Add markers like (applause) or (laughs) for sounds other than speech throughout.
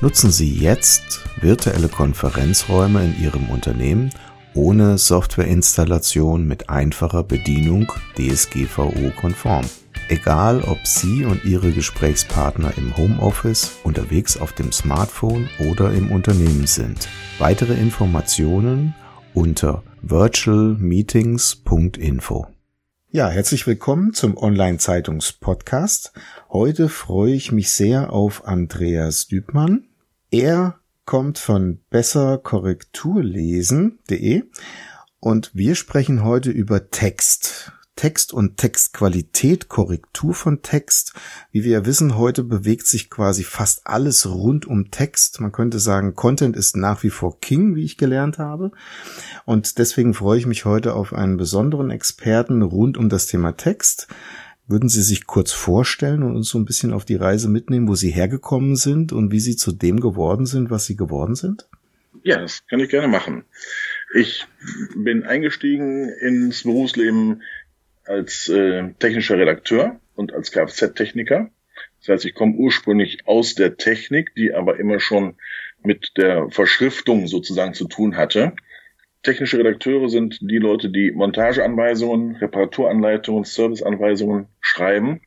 Nutzen Sie jetzt virtuelle Konferenzräume in Ihrem Unternehmen ohne Softwareinstallation mit einfacher Bedienung DSGVO-konform. Egal, ob Sie und Ihre Gesprächspartner im Homeoffice, unterwegs auf dem Smartphone oder im Unternehmen sind. Weitere Informationen unter virtualmeetings.info. Ja, herzlich willkommen zum Online-Zeitungs-Podcast. Heute freue ich mich sehr auf Andreas Dübmann. Er kommt von besserkorrekturlesen.de und wir sprechen heute über Text. Text und Textqualität, Korrektur von Text. Wie wir ja wissen, heute bewegt sich quasi fast alles rund um Text. Man könnte sagen, Content ist nach wie vor King, wie ich gelernt habe. Und deswegen freue ich mich heute auf einen besonderen Experten rund um das Thema Text. Würden Sie sich kurz vorstellen und uns so ein bisschen auf die Reise mitnehmen, wo Sie hergekommen sind und wie Sie zu dem geworden sind, was Sie geworden sind? Ja, das kann ich gerne machen. Ich bin eingestiegen ins Berufsleben als äh, technischer Redakteur und als Kfz-Techniker. Das heißt, ich komme ursprünglich aus der Technik, die aber immer schon mit der Verschriftung sozusagen zu tun hatte. Technische Redakteure sind die Leute, die Montageanweisungen, Reparaturanleitungen, Serviceanweisungen schreiben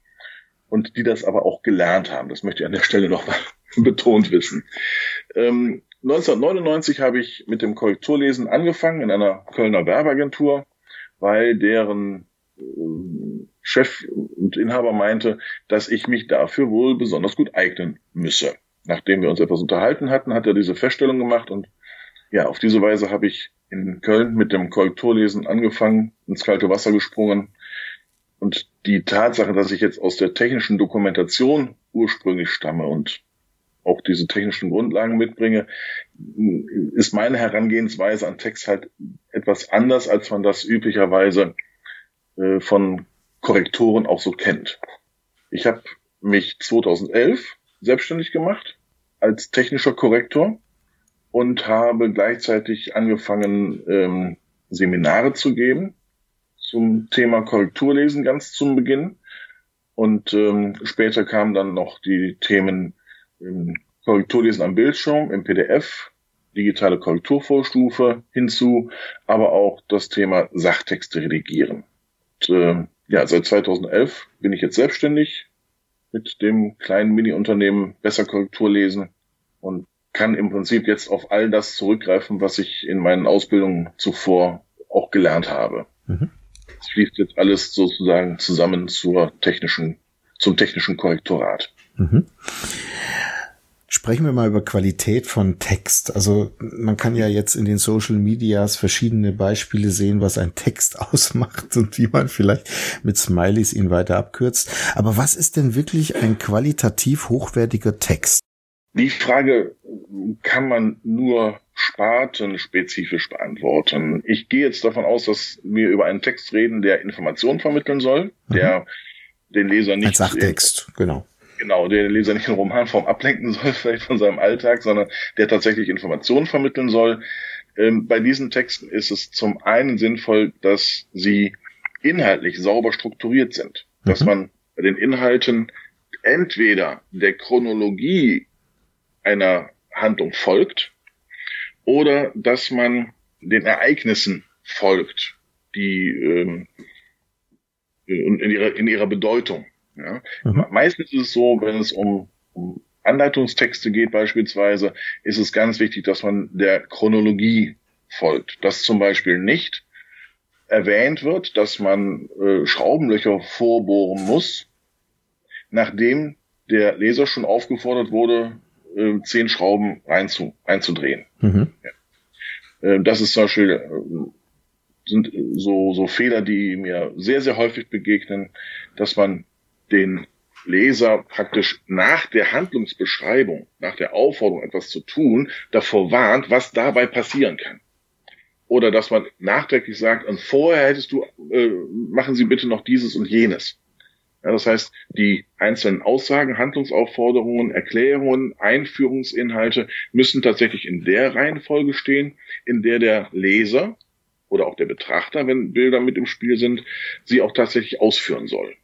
und die das aber auch gelernt haben. Das möchte ich an der Stelle noch mal (laughs) betont wissen. Ähm, 1999 habe ich mit dem Korrekturlesen angefangen in einer Kölner Werbeagentur, weil deren äh, Chef und Inhaber meinte, dass ich mich dafür wohl besonders gut eignen müsse. Nachdem wir uns etwas unterhalten hatten, hat er diese Feststellung gemacht und ja, auf diese Weise habe ich in Köln mit dem Korrekturlesen angefangen, ins kalte Wasser gesprungen. Und die Tatsache, dass ich jetzt aus der technischen Dokumentation ursprünglich stamme und auch diese technischen Grundlagen mitbringe, ist meine Herangehensweise an Text halt etwas anders, als man das üblicherweise äh, von Korrektoren auch so kennt. Ich habe mich 2011 selbstständig gemacht als technischer Korrektor und habe gleichzeitig angefangen, ähm, Seminare zu geben zum Thema Korrekturlesen ganz zum Beginn. Und ähm, später kamen dann noch die Themen ähm, Korrekturlesen am Bildschirm, im PDF, digitale Korrekturvorstufe hinzu, aber auch das Thema Sachtexte redigieren. Und, äh, ja, seit 2011 bin ich jetzt selbstständig mit dem kleinen Mini-Unternehmen Besser Korrektur lesen und kann im Prinzip jetzt auf all das zurückgreifen, was ich in meinen Ausbildungen zuvor auch gelernt habe. Mhm. Es fließt jetzt alles sozusagen zusammen zur technischen, zum technischen Korrektorat. Mhm. Sprechen wir mal über Qualität von Text. Also man kann ja jetzt in den Social Medias verschiedene Beispiele sehen, was ein Text (laughs) ausmacht und wie man vielleicht mit Smileys ihn weiter abkürzt. Aber was ist denn wirklich ein qualitativ hochwertiger Text? Die Frage kann man nur spartenspezifisch beantworten. Ich gehe jetzt davon aus, dass wir über einen Text reden, der Informationen vermitteln soll, mhm. der den Leser nicht. Ein Sachtext, in, genau. Genau, der den Leser nicht in Romanform ablenken (laughs) soll, vielleicht von seinem Alltag, sondern der tatsächlich Informationen vermitteln soll. Ähm, bei diesen Texten ist es zum einen sinnvoll, dass sie inhaltlich sauber strukturiert sind, mhm. dass man bei den Inhalten entweder der Chronologie einer Handlung folgt oder dass man den Ereignissen folgt, die ähm, in, ihrer, in ihrer Bedeutung. Ja. Mhm. Meistens ist es so, wenn es um, um Anleitungstexte geht beispielsweise, ist es ganz wichtig, dass man der Chronologie folgt. Dass zum Beispiel nicht erwähnt wird, dass man äh, Schraubenlöcher vorbohren muss, nachdem der Leser schon aufgefordert wurde, äh, zehn Schrauben reinzu, einzudrehen. Mhm. Ja. Äh, das ist zum Beispiel äh, sind so, so Fehler, die mir sehr, sehr häufig begegnen, dass man den Leser praktisch nach der Handlungsbeschreibung, nach der Aufforderung, etwas zu tun, davor warnt, was dabei passieren kann. Oder dass man nachträglich sagt, und vorher hättest du, äh, machen Sie bitte noch dieses und jenes. Ja, das heißt, die einzelnen Aussagen, Handlungsaufforderungen, Erklärungen, Einführungsinhalte müssen tatsächlich in der Reihenfolge stehen, in der der Leser oder auch der Betrachter, wenn Bilder mit im Spiel sind, sie auch tatsächlich ausführen soll.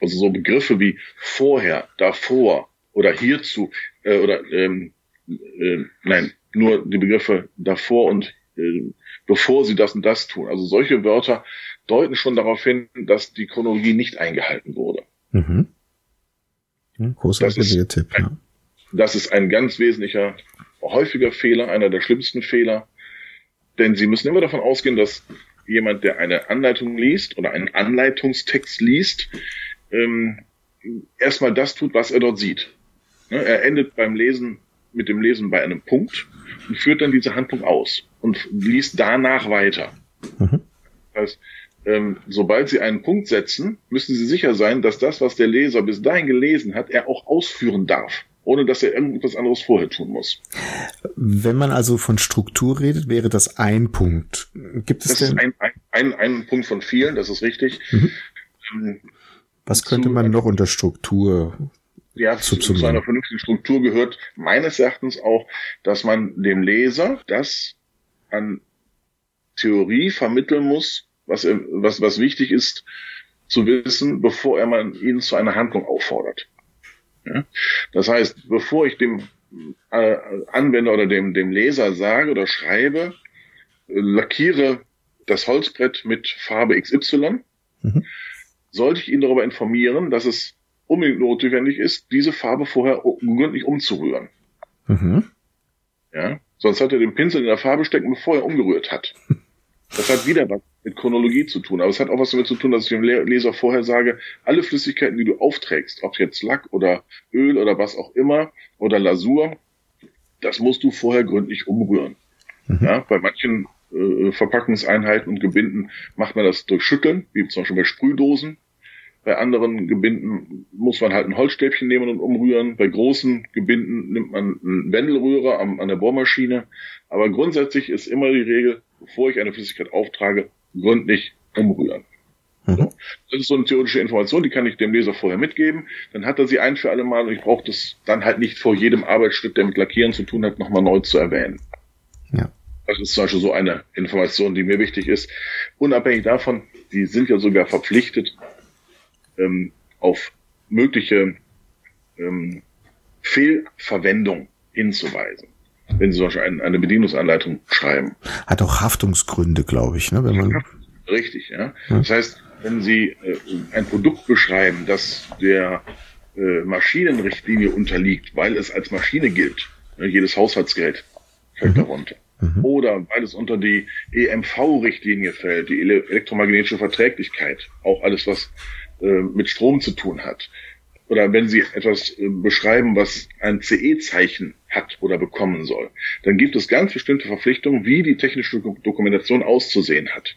Also so Begriffe wie vorher, davor oder hierzu äh, oder ähm, äh, nein, nur die Begriffe davor und äh, bevor sie das und das tun. Also solche Wörter deuten schon darauf hin, dass die Chronologie nicht eingehalten wurde. Mhm. Ja, großartiger Tipp, ja. Das ist ein ganz wesentlicher, häufiger Fehler, einer der schlimmsten Fehler. Denn Sie müssen immer davon ausgehen, dass jemand, der eine Anleitung liest oder einen Anleitungstext liest, ähm, erstmal das tut, was er dort sieht. Ne, er endet beim Lesen mit dem Lesen bei einem Punkt und führt dann diese Handlung aus und liest danach weiter. Mhm. Das heißt, ähm, sobald Sie einen Punkt setzen, müssen Sie sicher sein, dass das, was der Leser bis dahin gelesen hat, er auch ausführen darf, ohne dass er irgendetwas anderes vorher tun muss. Wenn man also von Struktur redet, wäre das ein Punkt. Gibt es das denn? ist ein, ein, ein, ein Punkt von vielen, das ist richtig. Mhm. Ähm, was könnte man noch unter Struktur ja, zu, zu einer vernünftigen Struktur gehört meines Erachtens auch, dass man dem Leser das an Theorie vermitteln muss, was, was, was wichtig ist zu wissen, bevor er man ihn zu einer Handlung auffordert. Ja? Das heißt, bevor ich dem äh, Anwender oder dem, dem Leser sage oder schreibe, lackiere das Holzbrett mit Farbe XY, mhm. sollte ich ihn darüber informieren, dass es unbedingt notwendig ist, diese Farbe vorher gründlich umzurühren. Mhm. Ja, sonst hat er den Pinsel in der Farbe stecken, bevor er umgerührt hat. (laughs) Das hat wieder was mit Chronologie zu tun. Aber es hat auch was damit zu tun, dass ich dem Leser vorher sage, alle Flüssigkeiten, die du aufträgst, ob jetzt Lack oder Öl oder was auch immer oder Lasur, das musst du vorher gründlich umrühren. Mhm. Ja, bei manchen äh, Verpackungseinheiten und Gebinden macht man das durch Schütteln, wie zum Beispiel bei Sprühdosen. Bei anderen Gebinden muss man halt ein Holzstäbchen nehmen und umrühren. Bei großen Gebinden nimmt man einen Wendelrührer an, an der Bohrmaschine. Aber grundsätzlich ist immer die Regel, bevor ich eine Flüssigkeit auftrage, gründlich umrühren. Mhm. So. Das ist so eine theoretische Information, die kann ich dem Leser vorher mitgeben. Dann hat er sie ein für alle Mal und ich brauche das dann halt nicht vor jedem Arbeitsstück, der mit Lackieren zu tun hat, nochmal neu zu erwähnen. Ja. Das ist zum Beispiel so eine Information, die mir wichtig ist. Unabhängig davon, die sind ja sogar verpflichtet, ähm, auf mögliche ähm, Fehlverwendung hinzuweisen wenn Sie zum Beispiel eine, eine Bedienungsanleitung schreiben. Hat auch Haftungsgründe, glaube ich, ne? Wenn man Richtig, ja. ja. Das heißt, wenn Sie äh, ein Produkt beschreiben, das der äh, Maschinenrichtlinie unterliegt, weil es als Maschine gilt, ne, jedes Haushaltsgerät fällt mhm. darunter. Mhm. Oder weil es unter die EMV-Richtlinie fällt, die elektromagnetische Verträglichkeit, auch alles, was mit Strom zu tun hat. Oder wenn Sie etwas äh, beschreiben, was ein CE-Zeichen hat oder bekommen soll, dann gibt es ganz bestimmte Verpflichtungen, wie die technische Dokumentation auszusehen hat.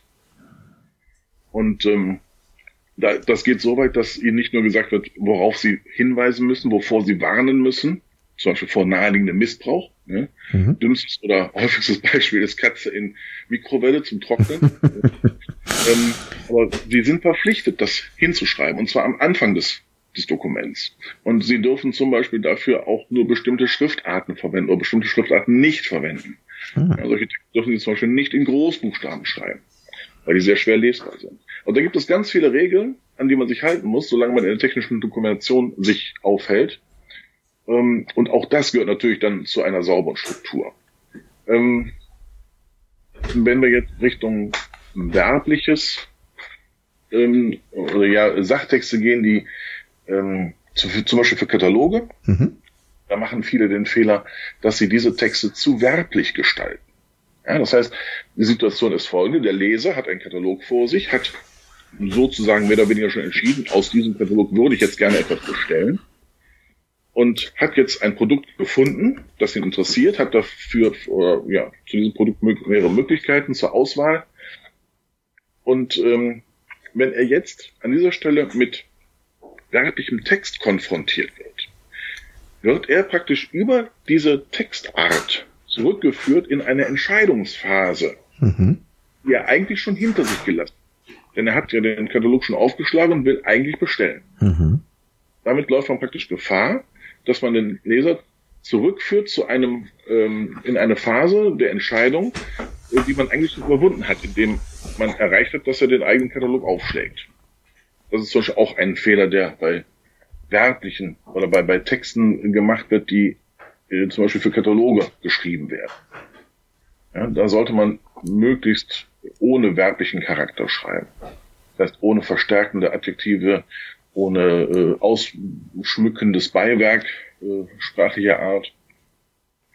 Und ähm, da, das geht so weit, dass Ihnen nicht nur gesagt wird, worauf Sie hinweisen müssen, wovor Sie warnen müssen, zum Beispiel vor naheliegendem Missbrauch. Ne? Mhm. Dümmstes oder häufigstes Beispiel ist Katze in Mikrowelle zum Trocknen. (laughs) ähm, aber Sie sind verpflichtet, das hinzuschreiben, und zwar am Anfang des des Dokuments. Und Sie dürfen zum Beispiel dafür auch nur bestimmte Schriftarten verwenden oder bestimmte Schriftarten nicht verwenden. Hm. Ja, solche Texte dürfen Sie zum Beispiel nicht in Großbuchstaben schreiben, weil die sehr schwer lesbar sind. Und da gibt es ganz viele Regeln, an die man sich halten muss, solange man in der technischen Dokumentation sich aufhält. Ähm, und auch das gehört natürlich dann zu einer sauberen Struktur. Ähm, wenn wir jetzt Richtung Werbliches ähm, oder ja Sachtexte gehen, die ähm, zu, zum Beispiel für Kataloge. Mhm. Da machen viele den Fehler, dass sie diese Texte zu werblich gestalten. Ja, das heißt, die Situation ist folgende. Der Leser hat einen Katalog vor sich, hat sozusagen mehr oder weniger schon entschieden, aus diesem Katalog würde ich jetzt gerne etwas bestellen und hat jetzt ein Produkt gefunden, das ihn interessiert, hat dafür oder, ja, zu diesem Produkt mehrere Möglichkeiten zur Auswahl. Und ähm, wenn er jetzt an dieser Stelle mit werblichem Text konfrontiert wird, wird er praktisch über diese Textart zurückgeführt in eine Entscheidungsphase, mhm. die er eigentlich schon hinter sich gelassen hat. Denn er hat ja den Katalog schon aufgeschlagen und will eigentlich bestellen. Mhm. Damit läuft man praktisch Gefahr, dass man den Leser zurückführt zu einem ähm, in eine Phase der Entscheidung, die man eigentlich überwunden hat, indem man erreicht hat, dass er den eigenen Katalog aufschlägt. Das ist zum Beispiel auch ein Fehler, der bei werblichen oder bei, bei Texten gemacht wird, die äh, zum Beispiel für Kataloge geschrieben werden. Ja, da sollte man möglichst ohne werblichen Charakter schreiben. Das heißt, ohne verstärkende Adjektive, ohne äh, ausschmückendes Beiwerk äh, sprachlicher Art.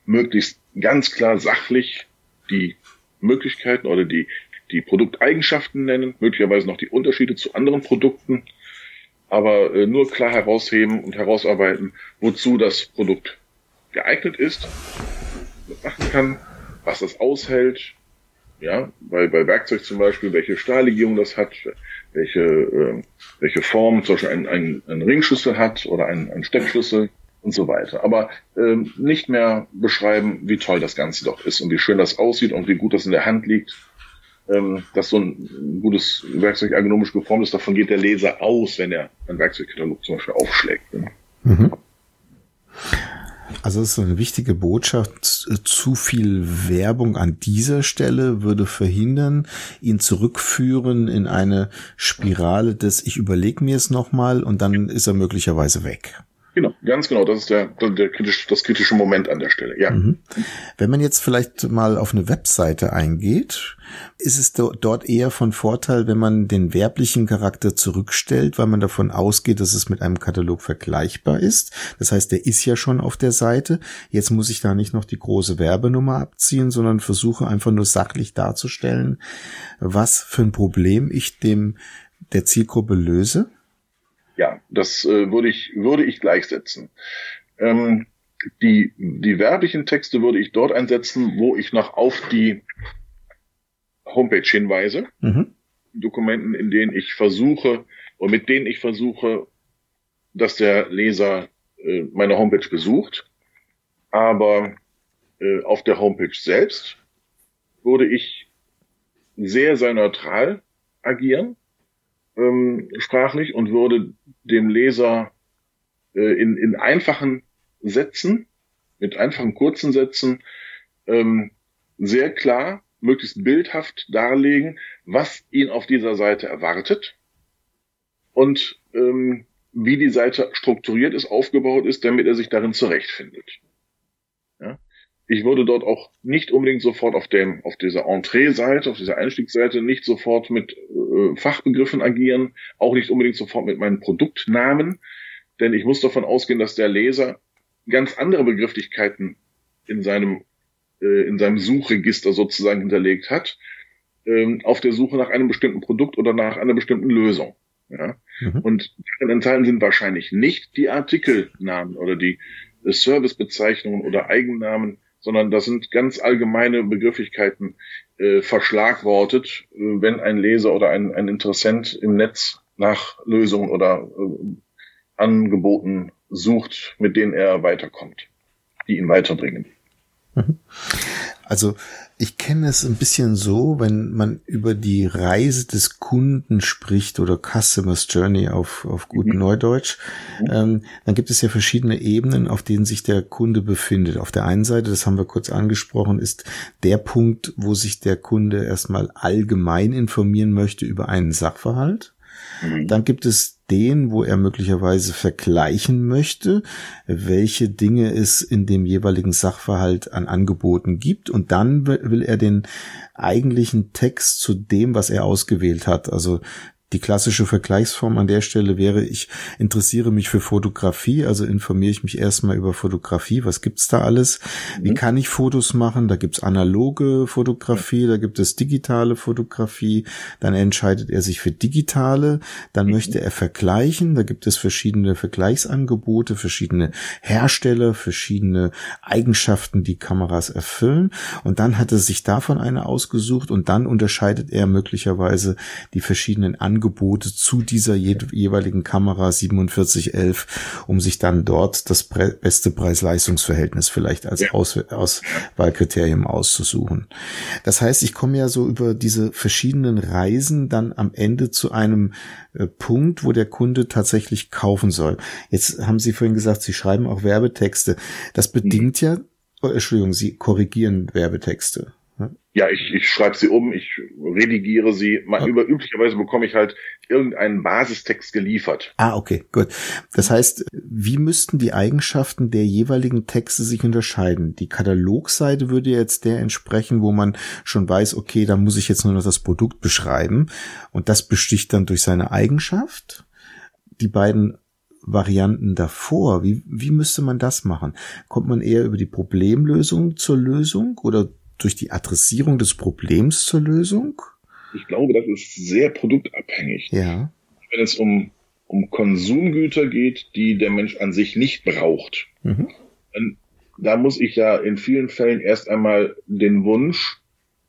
Möglichst ganz klar sachlich die Möglichkeiten oder die, die Produkteigenschaften nennen, möglicherweise noch die Unterschiede zu anderen Produkten, aber äh, nur klar herausheben und herausarbeiten, wozu das Produkt geeignet ist, machen kann, was das aushält, ja, bei, bei Werkzeug zum Beispiel, welche Stahllegierung das hat, welche, äh, welche Form zum Beispiel ein, ein, ein Ringschlüssel hat oder ein, ein Steckschlüssel und so weiter. Aber ähm, nicht mehr beschreiben, wie toll das Ganze doch ist und wie schön das aussieht und wie gut das in der Hand liegt. Ähm, dass so ein gutes Werkzeug ergonomisch geformt ist, davon geht der Leser aus, wenn er ein Werkzeugkatalog zum Beispiel aufschlägt. Ne? Mhm. Also es ist eine wichtige Botschaft. Zu viel Werbung an dieser Stelle würde verhindern, ihn zurückführen in eine Spirale des Ich überlege mir es nochmal und dann ist er möglicherweise weg. Ganz genau. Das ist der, der kritisch, das kritische Moment an der Stelle. Ja. Mhm. Wenn man jetzt vielleicht mal auf eine Webseite eingeht, ist es dort eher von Vorteil, wenn man den werblichen Charakter zurückstellt, weil man davon ausgeht, dass es mit einem Katalog vergleichbar ist. Das heißt, der ist ja schon auf der Seite. Jetzt muss ich da nicht noch die große Werbenummer abziehen, sondern versuche einfach nur sachlich darzustellen, was für ein Problem ich dem der Zielgruppe löse ja, das äh, würde ich würde ich gleichsetzen. Ähm, die die werblichen Texte würde ich dort einsetzen, wo ich noch auf die Homepage hinweise. Mhm. Dokumenten, in denen ich versuche oder mit denen ich versuche, dass der Leser äh, meine Homepage besucht. Aber äh, auf der Homepage selbst würde ich sehr, sehr neutral agieren ähm, sprachlich und würde dem Leser äh, in, in einfachen Sätzen, mit einfachen kurzen Sätzen, ähm, sehr klar, möglichst bildhaft darlegen, was ihn auf dieser Seite erwartet und ähm, wie die Seite strukturiert ist, aufgebaut ist, damit er sich darin zurechtfindet. Ich würde dort auch nicht unbedingt sofort auf dem, auf dieser Entree-Seite, auf dieser Einstiegsseite nicht sofort mit äh, Fachbegriffen agieren, auch nicht unbedingt sofort mit meinen Produktnamen, denn ich muss davon ausgehen, dass der Leser ganz andere Begrifflichkeiten in seinem, äh, in seinem Suchregister sozusagen hinterlegt hat, äh, auf der Suche nach einem bestimmten Produkt oder nach einer bestimmten Lösung. Ja? Mhm. Und darin enthalten sind wahrscheinlich nicht die Artikelnamen oder die Servicebezeichnungen oder Eigennamen, sondern das sind ganz allgemeine Begrifflichkeiten äh, verschlagwortet, äh, wenn ein Leser oder ein, ein Interessent im Netz nach Lösungen oder äh, Angeboten sucht, mit denen er weiterkommt, die ihn weiterbringen. Mhm. Also ich kenne es ein bisschen so, wenn man über die Reise des Kunden spricht oder Customer's Journey auf, auf gut mhm. Neudeutsch, mhm. ähm, dann gibt es ja verschiedene Ebenen, auf denen sich der Kunde befindet. Auf der einen Seite, das haben wir kurz angesprochen, ist der Punkt, wo sich der Kunde erstmal allgemein informieren möchte über einen Sachverhalt. Mhm. Dann gibt es den, wo er möglicherweise vergleichen möchte, welche Dinge es in dem jeweiligen Sachverhalt an Angeboten gibt. Und dann will er den eigentlichen Text zu dem, was er ausgewählt hat. Also die klassische Vergleichsform an der Stelle wäre, ich interessiere mich für Fotografie, also informiere ich mich erstmal über Fotografie, was gibt's da alles, wie mhm. kann ich Fotos machen, da gibt's analoge Fotografie, da gibt es digitale Fotografie, dann entscheidet er sich für digitale, dann mhm. möchte er vergleichen, da gibt es verschiedene Vergleichsangebote, verschiedene Hersteller, verschiedene Eigenschaften, die Kameras erfüllen. Und dann hat er sich davon eine ausgesucht und dann unterscheidet er möglicherweise die verschiedenen Angebote Angebote zu dieser je jeweiligen Kamera 4711, um sich dann dort das beste Preis-Leistungs-Verhältnis vielleicht als ja. Aus Auswahlkriterium auszusuchen. Das heißt, ich komme ja so über diese verschiedenen Reisen dann am Ende zu einem äh, Punkt, wo der Kunde tatsächlich kaufen soll. Jetzt haben Sie vorhin gesagt, Sie schreiben auch Werbetexte. Das bedingt ja, oh, Entschuldigung, Sie korrigieren Werbetexte. Ja, ich, ich schreibe sie um, ich redigiere sie. Mal okay. über, üblicherweise bekomme ich halt irgendeinen Basistext geliefert. Ah, okay, gut. Das heißt, wie müssten die Eigenschaften der jeweiligen Texte sich unterscheiden? Die Katalogseite würde jetzt der entsprechen, wo man schon weiß, okay, da muss ich jetzt nur noch das Produkt beschreiben. Und das besticht dann durch seine Eigenschaft. Die beiden Varianten davor, wie, wie müsste man das machen? Kommt man eher über die Problemlösung zur Lösung oder durch die Adressierung des Problems zur Lösung? Ich glaube, das ist sehr produktabhängig. Ja. Wenn es um, um Konsumgüter geht, die der Mensch an sich nicht braucht, mhm. dann, da muss ich ja in vielen Fällen erst einmal den Wunsch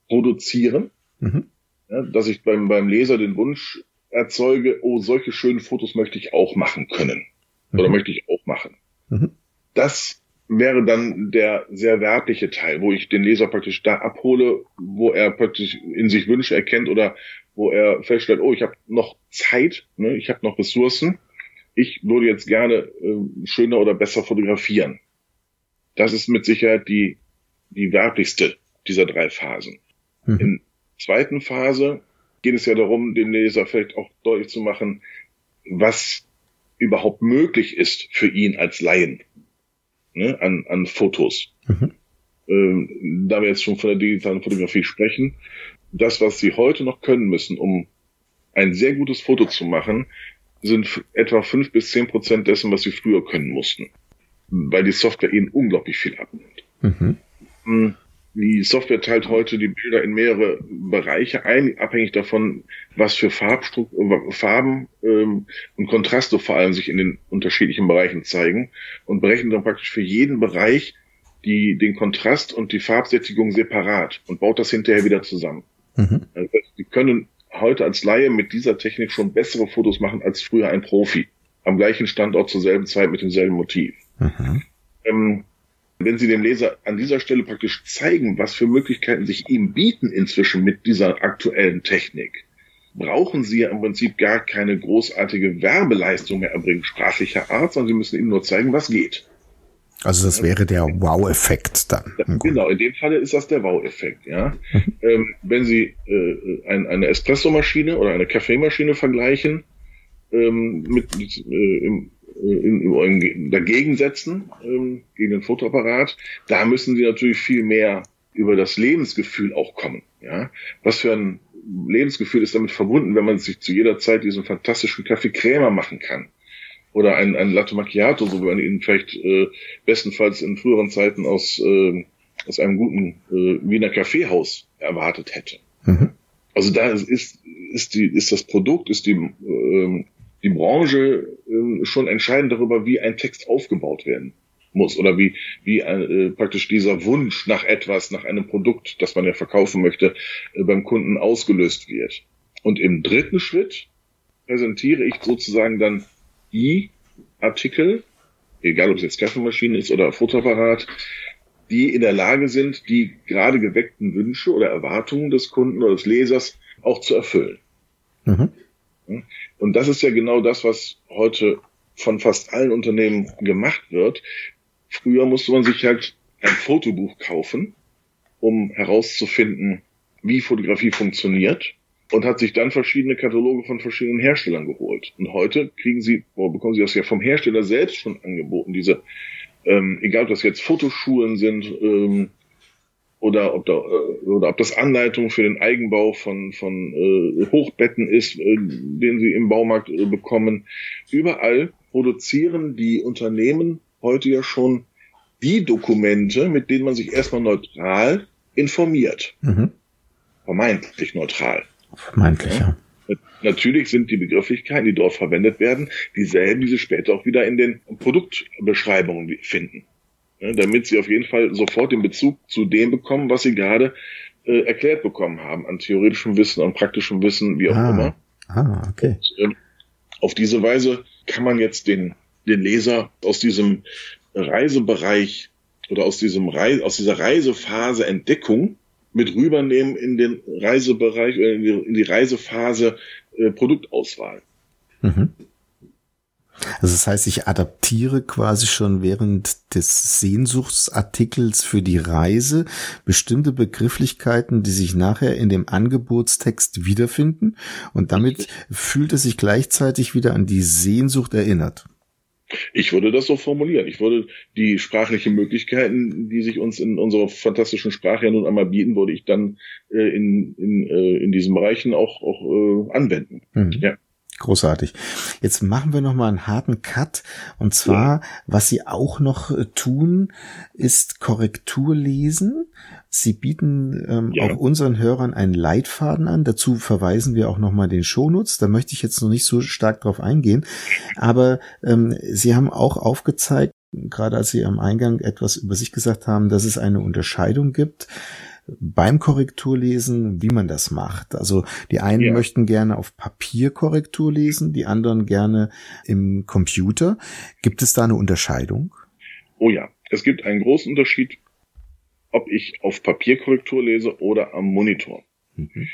produzieren, mhm. ja, dass ich beim, beim Leser den Wunsch erzeuge, oh, solche schönen Fotos möchte ich auch machen können. Mhm. Oder möchte ich auch machen. Mhm. Das wäre dann der sehr wertliche Teil, wo ich den Leser praktisch da abhole, wo er praktisch in sich Wünsche erkennt oder wo er feststellt, oh, ich habe noch Zeit, ne, ich habe noch Ressourcen, ich würde jetzt gerne äh, schöner oder besser fotografieren. Das ist mit Sicherheit die, die wertigste dieser drei Phasen. Mhm. In zweiten Phase geht es ja darum, dem Leser vielleicht auch deutlich zu machen, was überhaupt möglich ist für ihn als Laien ne, an, an Fotos. Mhm. Ähm, da wir jetzt schon von der digitalen Fotografie sprechen, das, was sie heute noch können müssen, um ein sehr gutes Foto zu machen, sind etwa fünf bis zehn Prozent dessen, was sie früher können mussten. Weil die Software ihnen unglaublich viel abnimmt. Mhm. Die Software teilt heute die Bilder in mehrere Bereiche ein, abhängig davon, was für Farbstruktur, Farben ähm, und Kontraste vor allem sich in den unterschiedlichen Bereichen zeigen und berechnet dann praktisch für jeden Bereich die, den Kontrast und die Farbsättigung separat und baut das hinterher wieder zusammen. Mhm. Also, die können heute als Laie mit dieser Technik schon bessere Fotos machen als früher ein Profi. Am gleichen Standort zur selben Zeit mit demselben Motiv. Mhm. Ähm, wenn Sie dem Leser an dieser Stelle praktisch zeigen, was für Möglichkeiten sich ihm bieten inzwischen mit dieser aktuellen Technik, brauchen Sie ja im Prinzip gar keine großartige Werbeleistung mehr erbringen, sprachlicher Art, sondern Sie müssen ihm nur zeigen, was geht. Also das wäre der Wow-Effekt dann. Genau, in dem Falle ist das der Wow-Effekt. Ja, mhm. ähm, wenn Sie äh, ein, eine Espressomaschine oder eine Kaffeemaschine vergleichen ähm, mit, mit äh, im, dagegen setzen, ähm, gegen den Fotoapparat, da müssen sie natürlich viel mehr über das Lebensgefühl auch kommen. Ja? Was für ein Lebensgefühl ist damit verbunden, wenn man sich zu jeder Zeit diesen fantastischen Kaffee Krämer machen kann? Oder ein, ein Latte Macchiato, so wie man ihn vielleicht äh, bestenfalls in früheren Zeiten aus, äh, aus einem guten äh, Wiener Kaffeehaus erwartet hätte. Mhm. Also da ist, ist, die, ist das Produkt, ist die äh, die Branche äh, schon entscheidend darüber, wie ein Text aufgebaut werden muss oder wie, wie äh, praktisch dieser Wunsch nach etwas, nach einem Produkt, das man ja verkaufen möchte, äh, beim Kunden ausgelöst wird. Und im dritten Schritt präsentiere ich sozusagen dann die Artikel, egal ob es jetzt Kaffeemaschine ist oder Fotoapparat, die in der Lage sind, die gerade geweckten Wünsche oder Erwartungen des Kunden oder des Lesers auch zu erfüllen. Mhm. Und das ist ja genau das, was heute von fast allen Unternehmen gemacht wird. Früher musste man sich halt ein Fotobuch kaufen, um herauszufinden, wie Fotografie funktioniert und hat sich dann verschiedene Kataloge von verschiedenen Herstellern geholt. Und heute kriegen sie, oder bekommen sie das ja vom Hersteller selbst schon angeboten, diese, ähm, egal ob das jetzt Fotoschulen sind, ähm, oder ob, da, äh, oder ob das Anleitung für den Eigenbau von, von äh, Hochbetten ist, äh, den sie im Baumarkt äh, bekommen. Überall produzieren die Unternehmen heute ja schon die Dokumente, mit denen man sich erstmal neutral informiert. Mhm. Vermeintlich neutral. Vermeintlich, ja. ja. Natürlich sind die Begrifflichkeiten, die dort verwendet werden, dieselben, die sie später auch wieder in den Produktbeschreibungen finden ja, damit sie auf jeden Fall sofort den Bezug zu dem bekommen, was sie gerade äh, erklärt bekommen haben, an theoretischem Wissen, an praktischem Wissen, wie auch ah, immer. Ah, okay. Und, äh, auf diese Weise kann man jetzt den, den Leser aus diesem Reisebereich oder aus diesem Reise, aus dieser Reisephase Entdeckung mit rübernehmen in den Reisebereich oder in die, in die Reisephase äh, Produktauswahl. Mhm. Also das heißt, ich adaptiere quasi schon während des Sehnsuchtsartikels für die Reise bestimmte Begrifflichkeiten, die sich nachher in dem Angebotstext wiederfinden und damit fühlt es sich gleichzeitig wieder an die Sehnsucht erinnert. Ich würde das so formulieren. Ich würde die sprachlichen Möglichkeiten, die sich uns in unserer fantastischen Sprache ja nun einmal bieten, würde ich dann äh, in, in, äh, in diesen Bereichen auch, auch äh, anwenden. Mhm. Ja. Großartig. Jetzt machen wir noch mal einen harten Cut. Und zwar, was Sie auch noch äh, tun, ist Korrektur lesen. Sie bieten ähm, ja. auch unseren Hörern einen Leitfaden an. Dazu verweisen wir auch noch mal den Shownotes. Da möchte ich jetzt noch nicht so stark drauf eingehen. Aber ähm, Sie haben auch aufgezeigt, gerade als Sie am Eingang etwas über sich gesagt haben, dass es eine Unterscheidung gibt beim Korrekturlesen, wie man das macht. Also die einen ja. möchten gerne auf Papier Korrektur lesen, die anderen gerne im Computer. Gibt es da eine Unterscheidung? Oh ja, es gibt einen großen Unterschied, ob ich auf Papierkorrektur lese oder am Monitor. Mhm.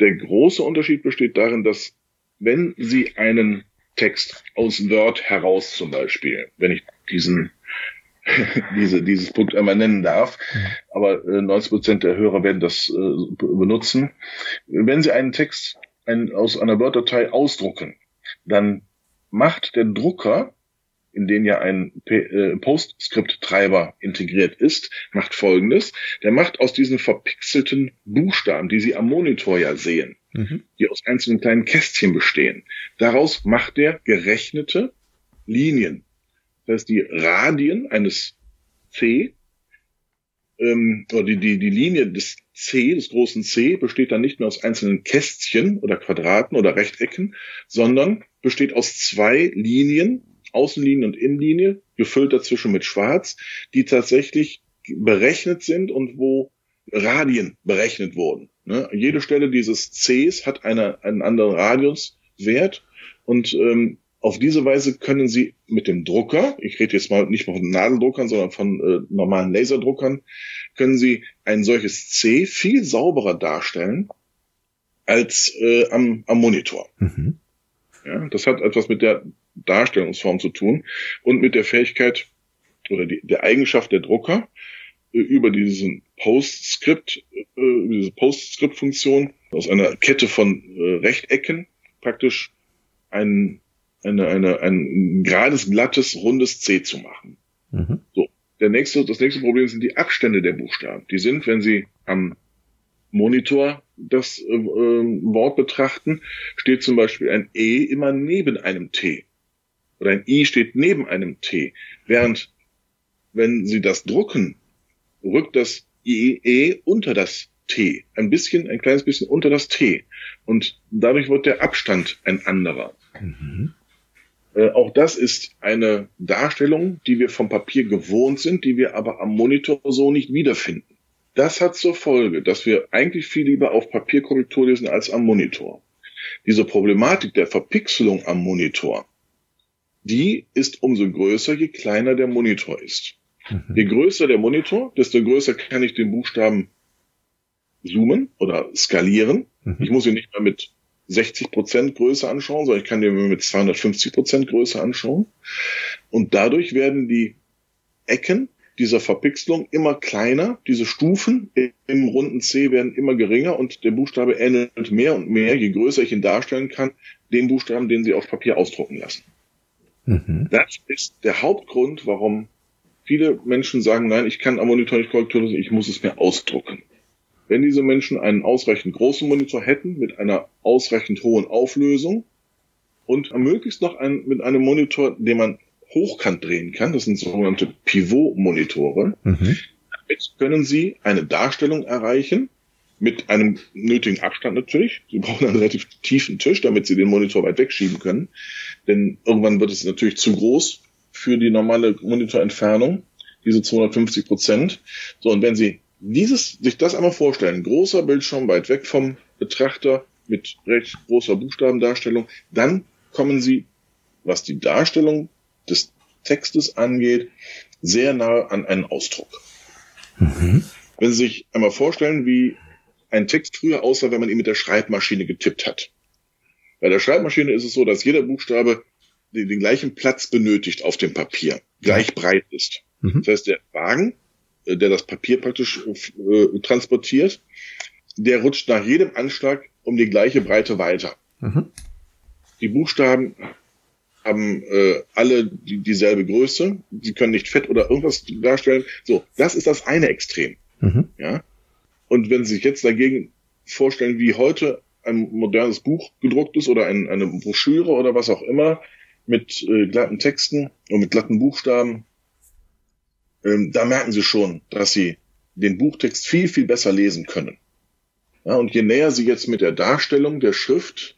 Der große Unterschied besteht darin, dass wenn Sie einen Text aus Word heraus zum Beispiel, wenn ich diesen (laughs) diese, dieses Punkt einmal nennen darf. Aber äh, 90 Prozent der Hörer werden das äh, benutzen. Wenn Sie einen Text ein, aus einer Word-Datei ausdrucken, dann macht der Drucker, in den ja ein äh, PostScript-Treiber integriert ist, macht Folgendes. Der macht aus diesen verpixelten Buchstaben, die Sie am Monitor ja sehen, mhm. die aus einzelnen kleinen Kästchen bestehen, daraus macht der gerechnete Linien. Das heißt, die Radien eines C, ähm, oder die, die, die Linie des C, des großen C, besteht dann nicht mehr aus einzelnen Kästchen oder Quadraten oder Rechtecken, sondern besteht aus zwei Linien, Außenlinie und Innenlinie, gefüllt dazwischen mit Schwarz, die tatsächlich berechnet sind und wo Radien berechnet wurden. Ne? Jede Stelle dieses Cs hat eine, einen anderen Radiuswert und ähm, auf diese Weise können Sie mit dem Drucker, ich rede jetzt mal nicht von Nadeldruckern, sondern von äh, normalen Laserdruckern, können Sie ein solches C viel sauberer darstellen als äh, am, am Monitor. Mhm. Ja, das hat etwas mit der Darstellungsform zu tun und mit der Fähigkeit oder die, der Eigenschaft der Drucker äh, über diesen Postscript, äh, diese Postscript-Funktion aus einer Kette von äh, Rechtecken praktisch einen eine, eine, ein gerades, glattes, rundes C zu machen. Mhm. So. Der nächste, das nächste Problem sind die Abstände der Buchstaben. Die sind, wenn Sie am Monitor das äh, äh, Wort betrachten, steht zum Beispiel ein E immer neben einem T. Oder ein I steht neben einem T. Während, wenn Sie das drucken, rückt das IE unter das T. Ein bisschen, ein kleines bisschen unter das T. Und dadurch wird der Abstand ein anderer. Mhm. Äh, auch das ist eine Darstellung, die wir vom Papier gewohnt sind, die wir aber am Monitor so nicht wiederfinden. Das hat zur Folge, dass wir eigentlich viel lieber auf Papierkorrektur lesen als am Monitor. Diese Problematik der Verpixelung am Monitor, die ist umso größer, je kleiner der Monitor ist. Mhm. Je größer der Monitor, desto größer kann ich den Buchstaben zoomen oder skalieren. Mhm. Ich muss ihn nicht mehr mit 60 Prozent Größe anschauen, sondern ich kann den mit 250 Prozent Größe anschauen. Und dadurch werden die Ecken dieser Verpixelung immer kleiner, diese Stufen im runden C werden immer geringer und der Buchstabe ähnelt mehr und mehr, je größer ich ihn darstellen kann, den Buchstaben, den Sie auf Papier ausdrucken lassen. Mhm. Das ist der Hauptgrund, warum viele Menschen sagen, nein, ich kann am Monitor nicht Korrektur lesen, ich muss es mir ausdrucken. Wenn diese Menschen einen ausreichend großen Monitor hätten mit einer ausreichend hohen Auflösung und möglichst noch ein, mit einem Monitor, den man hochkant drehen kann, das sind sogenannte Pivot-Monitore, mhm. damit können Sie eine Darstellung erreichen, mit einem nötigen Abstand natürlich. Sie brauchen einen relativ tiefen Tisch, damit Sie den Monitor weit wegschieben können. Denn irgendwann wird es natürlich zu groß für die normale Monitorentfernung, diese 250 Prozent. So, und wenn Sie dieses, sich das einmal vorstellen, großer Bildschirm weit weg vom Betrachter, mit recht großer Buchstabendarstellung. Dann kommen Sie, was die Darstellung des Textes angeht, sehr nah an einen Ausdruck. Mhm. Wenn Sie sich einmal vorstellen, wie ein Text früher aussah, wenn man ihn mit der Schreibmaschine getippt hat. Bei der Schreibmaschine ist es so, dass jeder Buchstabe den, den gleichen Platz benötigt auf dem Papier, gleich breit ist. Mhm. Das heißt, der Wagen, der das Papier praktisch äh, transportiert, der rutscht nach jedem Anschlag um die gleiche Breite weiter. Mhm. Die Buchstaben haben äh, alle die, dieselbe Größe. Sie können nicht fett oder irgendwas darstellen. So, das ist das eine Extrem. Mhm. Ja. Und wenn Sie sich jetzt dagegen vorstellen, wie heute ein modernes Buch gedruckt ist oder ein, eine Broschüre oder was auch immer mit äh, glatten Texten und mit glatten Buchstaben, ähm, da merken Sie schon, dass Sie den Buchtext viel, viel besser lesen können. Ja, und je näher Sie jetzt mit der Darstellung der Schrift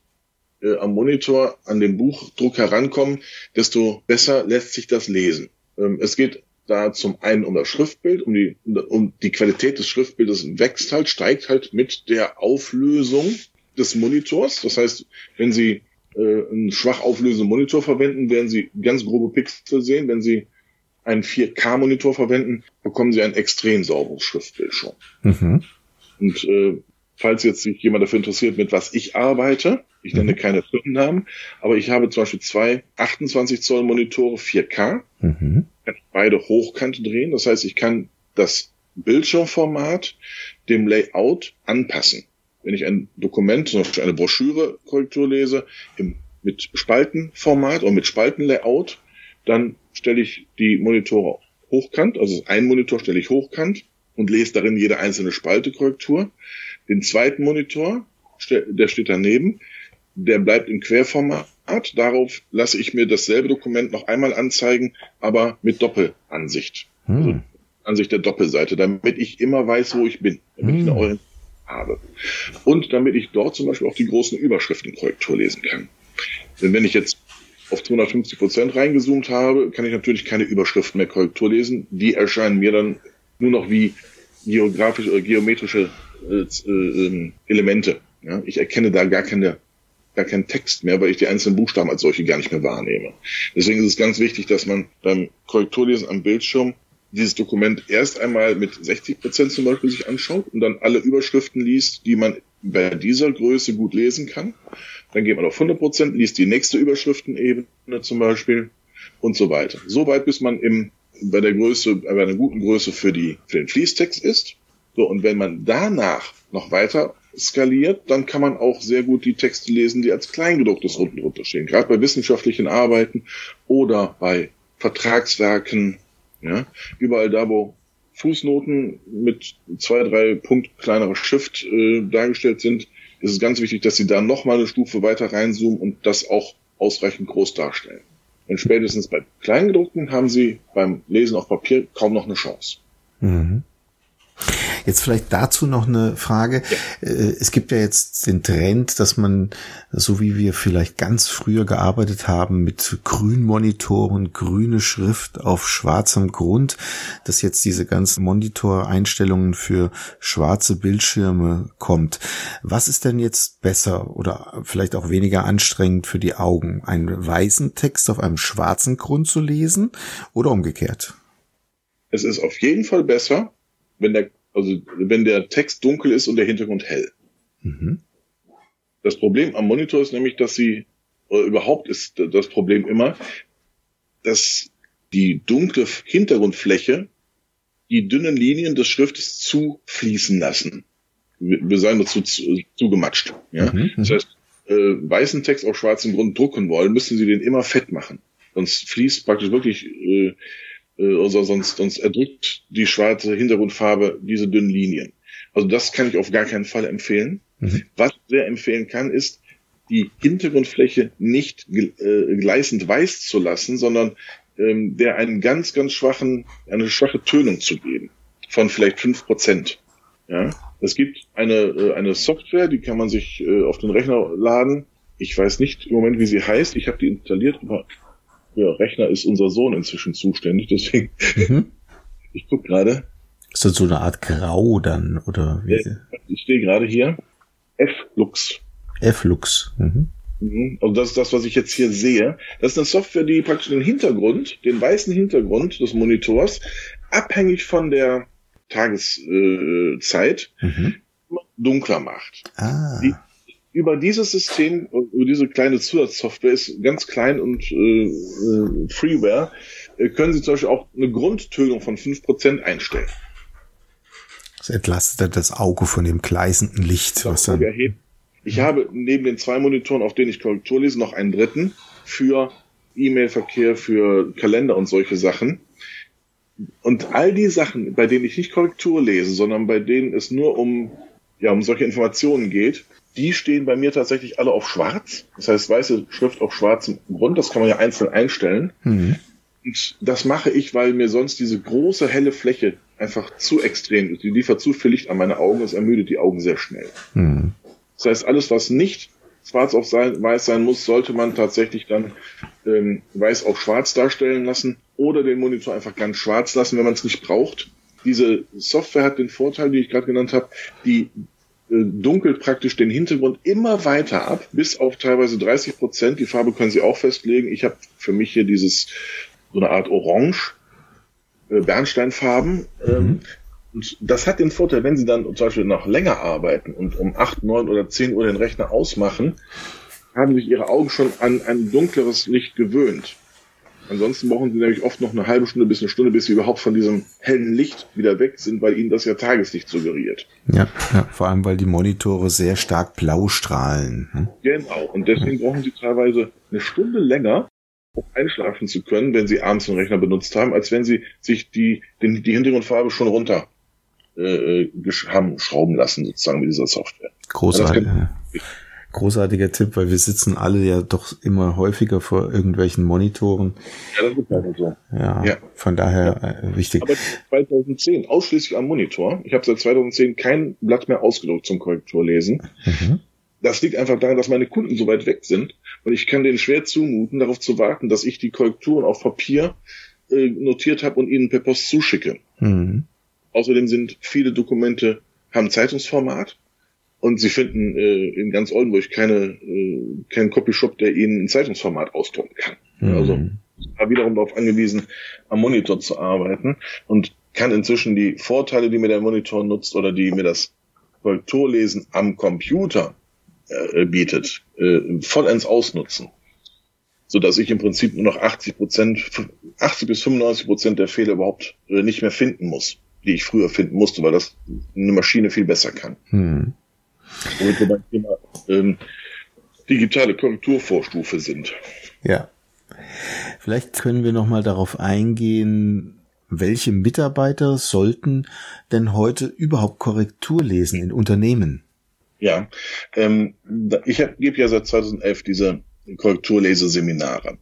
äh, am Monitor an den Buchdruck herankommen, desto besser lässt sich das lesen. Ähm, es geht da zum einen um das Schriftbild, um die, um die Qualität des Schriftbildes wächst halt, steigt halt mit der Auflösung des Monitors. Das heißt, wenn Sie äh, einen schwach auflösenden Monitor verwenden, werden Sie ganz grobe Pixel sehen. Wenn Sie einen 4K-Monitor verwenden, bekommen Sie ein extrem sauberes Schriftbild schon. Mhm. Und äh, falls jetzt sich jemand dafür interessiert, mit was ich arbeite, ich nenne mhm. keine Firmennamen, aber ich habe zum Beispiel zwei 28 Zoll Monitore 4K. Mhm kann beide hochkant drehen. Das heißt, ich kann das Bildschirmformat dem Layout anpassen. Wenn ich ein Dokument, zum Beispiel eine Broschüre Korrektur lese, im, mit Spaltenformat oder mit Spaltenlayout, dann stelle ich die Monitore hochkant, also ein Monitor stelle ich hochkant und lese darin jede einzelne Spalte Korrektur. Den zweiten Monitor, der steht daneben, der bleibt im Querformat. Darauf lasse ich mir dasselbe Dokument noch einmal anzeigen, aber mit Doppelansicht. Hm. Also Ansicht der Doppelseite, damit ich immer weiß, wo ich bin, damit hm. ich eine. Orientierung habe. Und damit ich dort zum Beispiel auch die großen Überschriften Korrektur lesen kann. Denn wenn ich jetzt auf 250 Prozent reingezoomt habe, kann ich natürlich keine Überschriften mehr Korrektur lesen. Die erscheinen mir dann nur noch wie geografische oder geometrische äh, äh, Elemente. Ja, ich erkenne da gar keine gar keinen Text mehr, weil ich die einzelnen Buchstaben als solche gar nicht mehr wahrnehme. Deswegen ist es ganz wichtig, dass man beim Korrekturlesen am Bildschirm dieses Dokument erst einmal mit 60 Prozent zum Beispiel sich anschaut und dann alle Überschriften liest, die man bei dieser Größe gut lesen kann. Dann geht man auf 100 Prozent, liest die nächste Überschriftenebene zum Beispiel und so weiter. So weit, bis man im, bei der Größe, bei einer guten Größe für die, für den Fließtext ist. So, und wenn man danach noch weiter skaliert, dann kann man auch sehr gut die Texte lesen, die als Kleingedrucktes unten drunter stehen. Gerade bei wissenschaftlichen Arbeiten oder bei Vertragswerken, ja, überall da, wo Fußnoten mit zwei, drei Punkt kleinerer Schrift äh, dargestellt sind, ist es ganz wichtig, dass Sie da nochmal eine Stufe weiter reinzoomen und das auch ausreichend groß darstellen. Und spätestens bei Kleingedruckten haben Sie beim Lesen auf Papier kaum noch eine Chance. Mhm. Jetzt vielleicht dazu noch eine Frage. Ja. Äh, es gibt ja jetzt den Trend, dass man, so wie wir vielleicht ganz früher gearbeitet haben, mit Grünmonitoren, grüne Schrift auf schwarzem Grund, dass jetzt diese ganzen Monitoreinstellungen für schwarze Bildschirme kommt. Was ist denn jetzt besser oder vielleicht auch weniger anstrengend für die Augen? Einen weißen Text auf einem schwarzen Grund zu lesen oder umgekehrt? Es ist auf jeden Fall besser, wenn der, also wenn der Text dunkel ist und der Hintergrund hell. Mhm. Das Problem am Monitor ist nämlich, dass sie, oder überhaupt ist das Problem immer, dass die dunkle Hintergrundfläche die dünnen Linien des Schriftes zufließen lassen. Wir sagen dazu zugematscht. Ja? Mhm, mhm, das heißt, äh, weißen Text auf schwarzem Grund drucken wollen, müssen sie den immer fett machen. Sonst fließt praktisch wirklich äh, äh, oder sonst, sonst erdrückt die schwarze Hintergrundfarbe diese dünnen Linien. Also das kann ich auf gar keinen Fall empfehlen. Mhm. Was ich sehr empfehlen kann, ist, die Hintergrundfläche nicht äh, gleißend weiß zu lassen, sondern ähm, der einen ganz, ganz schwachen, eine schwache Tönung zu geben. Von vielleicht fünf Prozent. Ja? Es gibt eine, äh, eine Software, die kann man sich äh, auf den Rechner laden. Ich weiß nicht im Moment, wie sie heißt. Ich habe die installiert, aber für Rechner ist unser Sohn inzwischen zuständig, deswegen. Mhm. (laughs) Ich guck gerade. Ist das so eine Art Grau dann, oder wie? Ich stehe gerade hier. F-Lux. F-Lux. Mhm. mhm. Also das ist das, was ich jetzt hier sehe. Das ist eine Software, die praktisch den Hintergrund, den weißen Hintergrund des Monitors, abhängig von der Tageszeit, äh, mhm. dunkler macht. Ah. Die, über dieses System, über diese kleine Zusatzsoftware ist ganz klein und äh, äh Freeware, äh, können Sie zum Beispiel auch eine Grundtönung von 5% einstellen. Das entlastet das Auge von dem gleißenden Licht. Was dann ich habe neben den zwei Monitoren, auf denen ich Korrektur lese, noch einen dritten für E-Mail-Verkehr, für Kalender und solche Sachen. Und all die Sachen, bei denen ich nicht Korrektur lese, sondern bei denen es nur um, ja, um solche Informationen geht, die stehen bei mir tatsächlich alle auf schwarz. Das heißt, weiße Schrift auf schwarzem Grund. Das kann man ja einzeln einstellen. Mhm. Und das mache ich, weil mir sonst diese große helle Fläche einfach zu extrem ist. Die liefert zu viel Licht an meine Augen. Es ermüdet die Augen sehr schnell. Mhm. Das heißt, alles, was nicht schwarz auf weiß sein muss, sollte man tatsächlich dann ähm, weiß auf schwarz darstellen lassen oder den Monitor einfach ganz schwarz lassen, wenn man es nicht braucht. Diese Software hat den Vorteil, die ich gerade genannt habe, die dunkelt praktisch den Hintergrund immer weiter ab, bis auf teilweise 30 Prozent. Die Farbe können Sie auch festlegen. Ich habe für mich hier dieses so eine Art Orange, äh, Bernsteinfarben. Ähm, mhm. Und das hat den Vorteil, wenn Sie dann zum Beispiel noch länger arbeiten und um 8, 9 oder 10 Uhr den Rechner ausmachen, haben sich Ihre Augen schon an ein dunkleres Licht gewöhnt. Ansonsten brauchen sie nämlich oft noch eine halbe Stunde bis eine Stunde, bis sie überhaupt von diesem hellen Licht wieder weg sind, weil ihnen das ja Tageslicht suggeriert. Ja, ja vor allem, weil die Monitore sehr stark blau strahlen. Hm? Genau, und deswegen brauchen sie teilweise eine Stunde länger, um einschlafen zu können, wenn sie abends den Rechner benutzt haben, als wenn sie sich die, den, die Hintergrundfarbe schon runter äh, haben schrauben lassen, sozusagen mit dieser Software. Großartig großartiger Tipp, weil wir sitzen alle ja doch immer häufiger vor irgendwelchen Monitoren. Ja, das ist halt so. Ja, ja. von daher äh, wichtig. Aber 2010 ausschließlich am Monitor. Ich habe seit 2010 kein Blatt mehr ausgedruckt zum Korrekturlesen. Mhm. Das liegt einfach daran, dass meine Kunden so weit weg sind und ich kann denen schwer zumuten, darauf zu warten, dass ich die Korrekturen auf Papier äh, notiert habe und ihnen per Post zuschicke. Mhm. Außerdem sind viele Dokumente haben Zeitungsformat und sie finden äh, in ganz Oldenburg keine, äh, keinen Copyshop, der ihnen ein Zeitungsformat ausdrucken kann. Mhm. Also war wiederum darauf angewiesen, am Monitor zu arbeiten und kann inzwischen die Vorteile, die mir der Monitor nutzt oder die mir das Korrekturlesen am Computer äh, bietet, äh, vollends ausnutzen. So dass ich im Prinzip nur noch 80 Prozent, 80 bis 95 Prozent der Fehler überhaupt äh, nicht mehr finden muss, die ich früher finden musste, weil das eine Maschine viel besser kann. Hm womit wir beim Thema ähm, digitale Korrekturvorstufe sind. Ja. Vielleicht können wir noch mal darauf eingehen, welche Mitarbeiter sollten denn heute überhaupt Korrektur lesen in Unternehmen? Ja, ähm, ich gebe ja seit 2011 diese Korrekturleseseminare.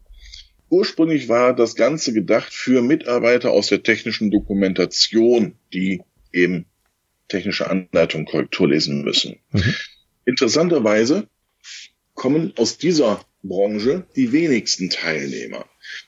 Ursprünglich war das Ganze gedacht für Mitarbeiter aus der technischen Dokumentation, die eben technische Anleitung Korrektur lesen müssen. Mhm. Interessanterweise kommen aus dieser Branche die wenigsten Teilnehmer.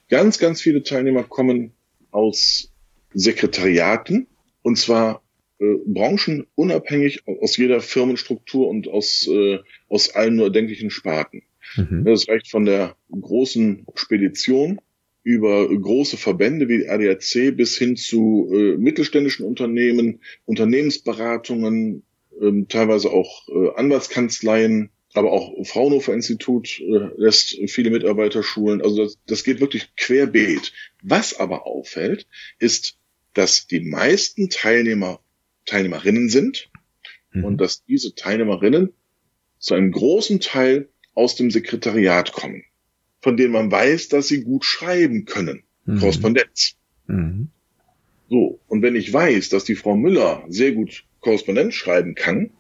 Ganz, ganz viele Teilnehmer kommen aus Sekretariaten und zwar äh, branchenunabhängig aus jeder Firmenstruktur und aus, äh, aus allen nur erdenklichen Sparten. Mhm. Das reicht von der großen Spedition über große Verbände wie die ADAC bis hin zu äh, mittelständischen Unternehmen, Unternehmensberatungen, äh, teilweise auch äh, Anwaltskanzleien, aber auch Fraunhofer Institut äh, lässt viele Mitarbeiter schulen. Also das, das geht wirklich querbeet. Was aber auffällt, ist, dass die meisten Teilnehmer Teilnehmerinnen sind mhm. und dass diese Teilnehmerinnen zu einem großen Teil aus dem Sekretariat kommen von denen man weiß, dass sie gut schreiben können. Mhm. Korrespondenz. Mhm. So, und wenn ich weiß, dass die Frau Müller sehr gut Korrespondenz schreiben kann,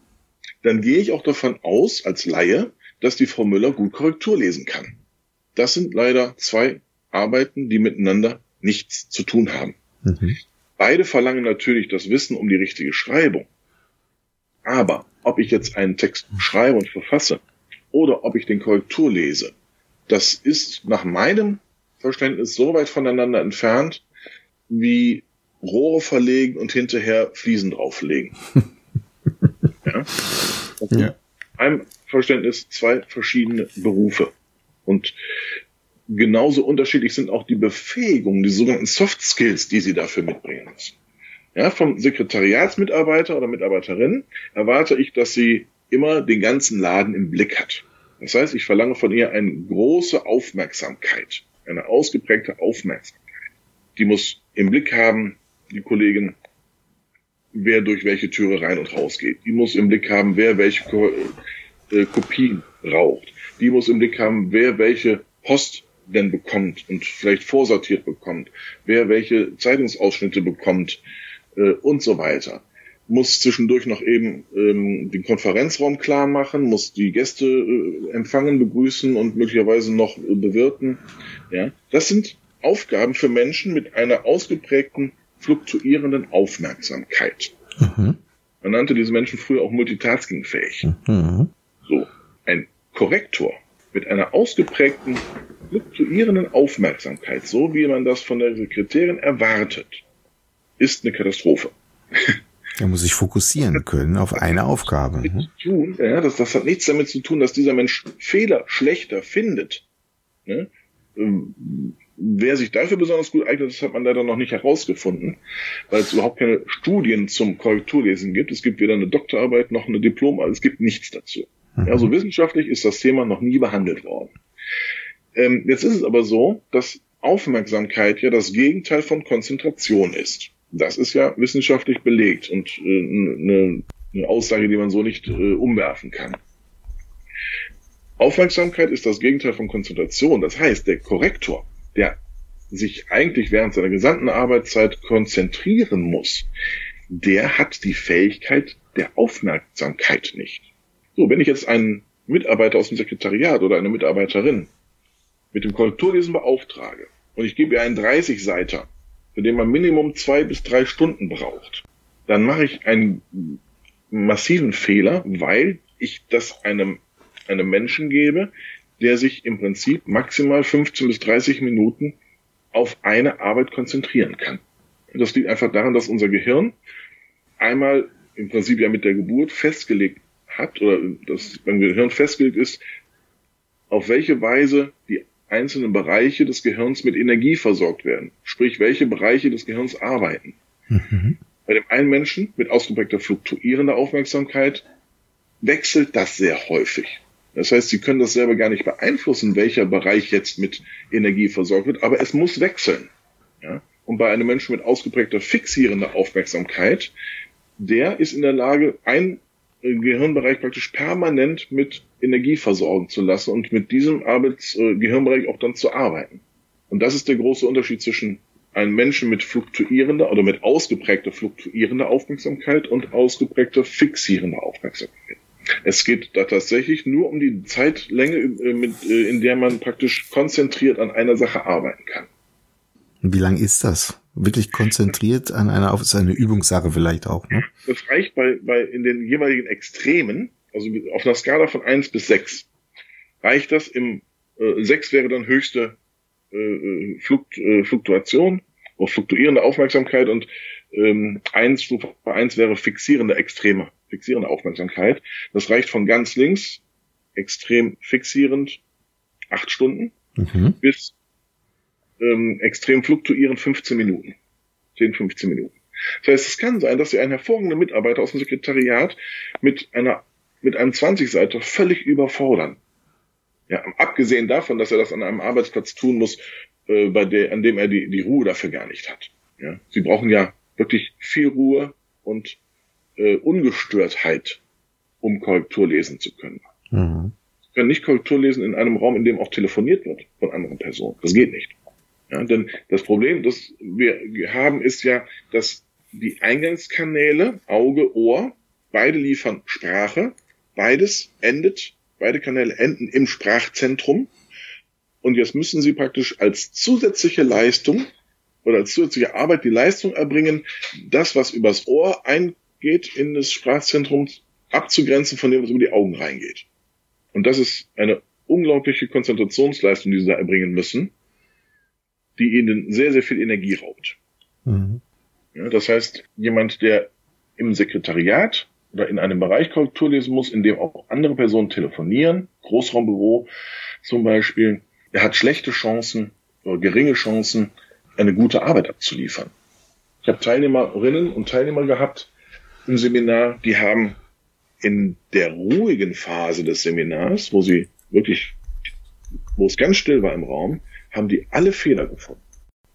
dann gehe ich auch davon aus, als Laie, dass die Frau Müller gut Korrektur lesen kann. Das sind leider zwei Arbeiten, die miteinander nichts zu tun haben. Mhm. Beide verlangen natürlich das Wissen um die richtige Schreibung. Aber ob ich jetzt einen Text schreibe und verfasse oder ob ich den Korrektur lese, das ist nach meinem Verständnis so weit voneinander entfernt, wie Rohre verlegen und hinterher Fliesen drauflegen. (laughs) ja? ja. einem Verständnis zwei verschiedene Berufe. Und genauso unterschiedlich sind auch die Befähigungen, die sogenannten Soft Skills, die sie dafür mitbringen müssen. Ja, vom Sekretariatsmitarbeiter oder Mitarbeiterin erwarte ich, dass sie immer den ganzen Laden im Blick hat. Das heißt, ich verlange von ihr eine große Aufmerksamkeit, eine ausgeprägte Aufmerksamkeit. Die muss im Blick haben, die Kollegin, wer durch welche Türe rein und raus geht. Die muss im Blick haben, wer welche äh, Kopien raucht. Die muss im Blick haben, wer welche Post denn bekommt und vielleicht vorsortiert bekommt, wer welche Zeitungsausschnitte bekommt äh, und so weiter. Muss zwischendurch noch eben ähm, den Konferenzraum klar machen, muss die Gäste äh, empfangen, begrüßen und möglicherweise noch äh, bewirten. Ja, das sind Aufgaben für Menschen mit einer ausgeprägten fluktuierenden Aufmerksamkeit. Mhm. Man nannte diese Menschen früher auch multitaskingfähig. Mhm. So, ein Korrektor mit einer ausgeprägten fluktuierenden Aufmerksamkeit, so wie man das von der Sekretärin erwartet, ist eine Katastrophe. (laughs) Er muss sich fokussieren können auf eine Aufgabe. Mhm. Tun, ja, das, das hat nichts damit zu tun, dass dieser Mensch Fehler schlechter findet. Ne? Ähm, wer sich dafür besonders gut eignet, das hat man leider noch nicht herausgefunden, weil es überhaupt keine Studien zum Korrekturlesen gibt. Es gibt weder eine Doktorarbeit noch eine Diplomarbeit, es gibt nichts dazu. Mhm. Also wissenschaftlich ist das Thema noch nie behandelt worden. Ähm, jetzt ist es aber so, dass Aufmerksamkeit ja das Gegenteil von Konzentration ist. Das ist ja wissenschaftlich belegt und äh, eine, eine Aussage, die man so nicht äh, umwerfen kann. Aufmerksamkeit ist das Gegenteil von Konzentration. Das heißt, der Korrektor, der sich eigentlich während seiner gesamten Arbeitszeit konzentrieren muss, der hat die Fähigkeit der Aufmerksamkeit nicht. So, wenn ich jetzt einen Mitarbeiter aus dem Sekretariat oder eine Mitarbeiterin mit dem Korrekturlesen beauftrage und ich gebe ihr einen 30-Seiter, für den man Minimum zwei bis drei Stunden braucht, dann mache ich einen massiven Fehler, weil ich das einem, einem Menschen gebe, der sich im Prinzip maximal 15 bis 30 Minuten auf eine Arbeit konzentrieren kann. Das liegt einfach daran, dass unser Gehirn einmal im Prinzip ja mit der Geburt festgelegt hat oder dass beim Gehirn festgelegt ist, auf welche Weise die einzelnen Bereiche des Gehirns mit Energie versorgt werden. Sprich, welche Bereiche des Gehirns arbeiten. Mhm. Bei dem einen Menschen mit ausgeprägter fluktuierender Aufmerksamkeit wechselt das sehr häufig. Das heißt, Sie können das selber gar nicht beeinflussen, welcher Bereich jetzt mit Energie versorgt wird, aber es muss wechseln. Ja? Und bei einem Menschen mit ausgeprägter fixierender Aufmerksamkeit, der ist in der Lage, ein Gehirnbereich praktisch permanent mit Energie versorgen zu lassen und mit diesem Arbeits äh, Gehirnbereich auch dann zu arbeiten. Und das ist der große Unterschied zwischen einem Menschen mit fluktuierender oder mit ausgeprägter fluktuierender Aufmerksamkeit und ausgeprägter fixierender Aufmerksamkeit. Es geht da tatsächlich nur um die Zeitlänge, äh, äh, in der man praktisch konzentriert an einer Sache arbeiten kann. Wie lang ist das? Wirklich konzentriert an einer, auf eine Übungssache vielleicht auch, ne? Das reicht bei, bei in den jeweiligen Extremen, also auf einer Skala von eins bis sechs reicht das im, äh, 6 wäre dann höchste äh, äh, Flukt, äh, Fluktuation oder fluktuierende Aufmerksamkeit und ähm, 1, Stufe 1 wäre fixierende extreme, fixierende Aufmerksamkeit. Das reicht von ganz links, extrem fixierend, acht Stunden, mhm. bis ähm, extrem fluktuierend 15 Minuten. 10, 15 Minuten. Das heißt, es kann sein, dass Sie einen hervorragenden Mitarbeiter aus dem Sekretariat mit einer, mit einem 20-Seiter völlig überfordern. Ja, abgesehen davon, dass er das an einem Arbeitsplatz tun muss, äh, bei der, an dem er die, die Ruhe dafür gar nicht hat. Ja, Sie brauchen ja wirklich viel Ruhe und äh, Ungestörtheit, um Korrektur lesen zu können. Mhm. Sie können nicht Korrektur lesen in einem Raum, in dem auch telefoniert wird von anderen Personen. Das geht nicht. Ja, denn das Problem, das wir haben, ist ja, dass die Eingangskanäle, Auge, Ohr, beide liefern Sprache, beides endet, beide Kanäle enden im Sprachzentrum. Und jetzt müssen sie praktisch als zusätzliche Leistung oder als zusätzliche Arbeit die Leistung erbringen, das, was übers Ohr eingeht in das Sprachzentrum, abzugrenzen von dem, was über die Augen reingeht. Und das ist eine unglaubliche Konzentrationsleistung, die sie da erbringen müssen die ihnen sehr, sehr viel Energie raubt. Mhm. Ja, das heißt, jemand, der im Sekretariat oder in einem Bereich Korrektur lesen muss, in dem auch andere Personen telefonieren, Großraumbüro zum Beispiel, er hat schlechte Chancen oder geringe Chancen, eine gute Arbeit abzuliefern. Ich habe Teilnehmerinnen und Teilnehmer gehabt im Seminar, die haben in der ruhigen Phase des Seminars, wo sie wirklich, wo es ganz still war im Raum, haben die alle Fehler gefunden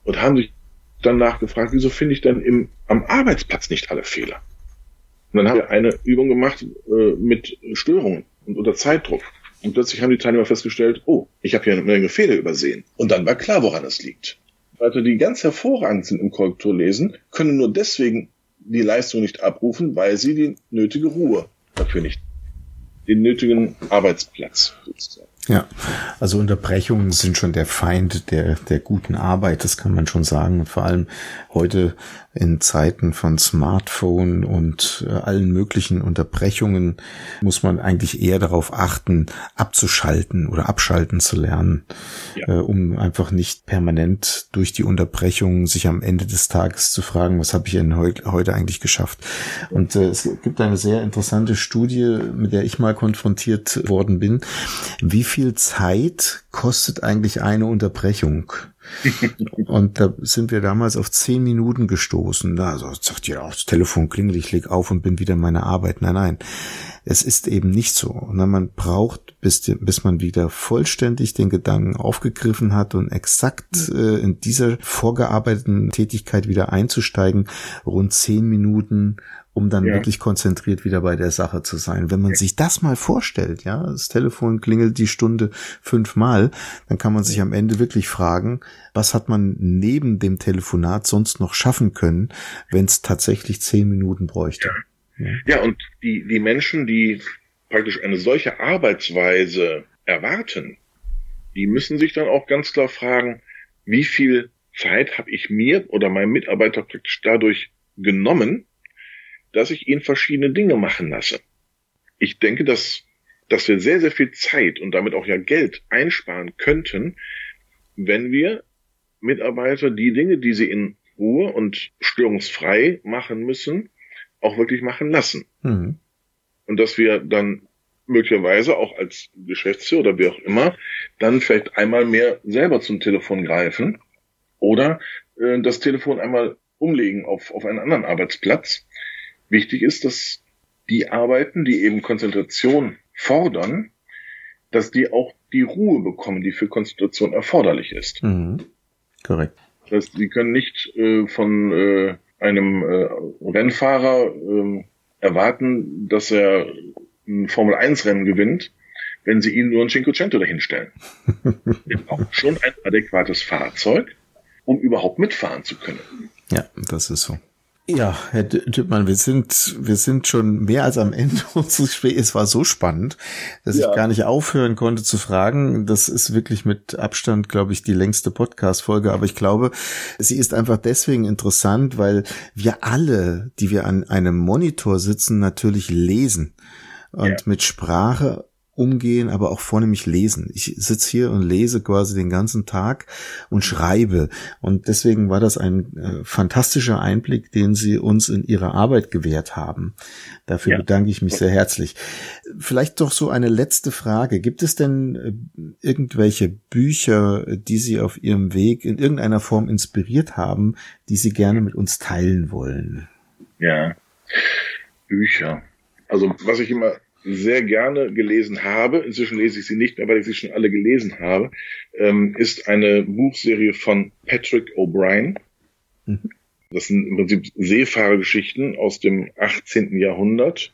und haben sich dann nachgefragt, wieso finde ich denn im, am Arbeitsplatz nicht alle Fehler? Und dann haben wir eine Übung gemacht äh, mit Störungen und unter Zeitdruck. Und plötzlich haben die Teilnehmer festgestellt, oh, ich habe hier eine Menge Fehler übersehen. Und dann war klar, woran es liegt. Leute, die ganz hervorragend sind im Korrekturlesen, können nur deswegen die Leistung nicht abrufen, weil sie die nötige Ruhe dafür nicht, den nötigen Arbeitsplatz sozusagen. Ja, also Unterbrechungen sind schon der Feind der, der guten Arbeit, das kann man schon sagen. Und vor allem heute in Zeiten von Smartphone und äh, allen möglichen Unterbrechungen muss man eigentlich eher darauf achten, abzuschalten oder abschalten zu lernen, ja. äh, um einfach nicht permanent durch die Unterbrechungen sich am Ende des Tages zu fragen, was habe ich denn heut, heute eigentlich geschafft? Und äh, es gibt eine sehr interessante Studie, mit der ich mal konfrontiert worden bin. Wie viel Zeit kostet eigentlich eine Unterbrechung? (laughs) und da sind wir damals auf zehn Minuten gestoßen. Da also, sagt ja, das Telefon klingelt, ich leg auf und bin wieder in meiner Arbeit. Nein, nein. Es ist eben nicht so. Man braucht, bis, bis man wieder vollständig den Gedanken aufgegriffen hat und exakt äh, in dieser vorgearbeiteten Tätigkeit wieder einzusteigen, rund zehn Minuten um dann ja. wirklich konzentriert wieder bei der Sache zu sein. Wenn man ja. sich das mal vorstellt, ja, das Telefon klingelt die Stunde fünfmal, dann kann man sich am Ende wirklich fragen, was hat man neben dem Telefonat sonst noch schaffen können, wenn es tatsächlich zehn Minuten bräuchte. Ja, ja und die, die Menschen, die praktisch eine solche Arbeitsweise erwarten, die müssen sich dann auch ganz klar fragen, wie viel Zeit habe ich mir oder meinem Mitarbeiter praktisch dadurch genommen, dass ich ihn verschiedene Dinge machen lasse. Ich denke, dass, dass wir sehr, sehr viel Zeit und damit auch ja Geld einsparen könnten, wenn wir Mitarbeiter die Dinge, die sie in Ruhe und störungsfrei machen müssen, auch wirklich machen lassen. Mhm. Und dass wir dann möglicherweise auch als Geschäftsführer oder wie auch immer dann vielleicht einmal mehr selber zum Telefon greifen oder äh, das Telefon einmal umlegen auf, auf einen anderen Arbeitsplatz, Wichtig ist, dass die Arbeiten, die eben Konzentration fordern, dass die auch die Ruhe bekommen, die für Konzentration erforderlich ist. Mhm. Korrekt. Das heißt, sie können nicht äh, von äh, einem äh, Rennfahrer äh, erwarten, dass er ein Formel-1-Rennen gewinnt, wenn sie ihnen nur ein Cinquecento dahinstellen. (laughs) Wir brauchen schon ein adäquates Fahrzeug, um überhaupt mitfahren zu können. Ja, das ist so. Ja, Herr Düppmann, wir sind, wir sind schon mehr als am Ende (laughs) unseres Gesprächs. Es war so spannend, dass ja. ich gar nicht aufhören konnte zu fragen. Das ist wirklich mit Abstand, glaube ich, die längste Podcast-Folge. Aber ich glaube, sie ist einfach deswegen interessant, weil wir alle, die wir an einem Monitor sitzen, natürlich lesen und ja. mit Sprache umgehen, aber auch vornehmlich lesen. Ich sitze hier und lese quasi den ganzen Tag und schreibe. Und deswegen war das ein äh, fantastischer Einblick, den Sie uns in Ihrer Arbeit gewährt haben. Dafür ja. bedanke ich mich sehr herzlich. Vielleicht doch so eine letzte Frage. Gibt es denn äh, irgendwelche Bücher, die Sie auf Ihrem Weg in irgendeiner Form inspiriert haben, die Sie gerne mit uns teilen wollen? Ja, Bücher. Also was ich immer sehr gerne gelesen habe, inzwischen lese ich sie nicht mehr, weil ich sie schon alle gelesen habe, ähm, ist eine Buchserie von Patrick O'Brien. Mhm. Das sind im Prinzip Seefahrergeschichten aus dem 18. Jahrhundert.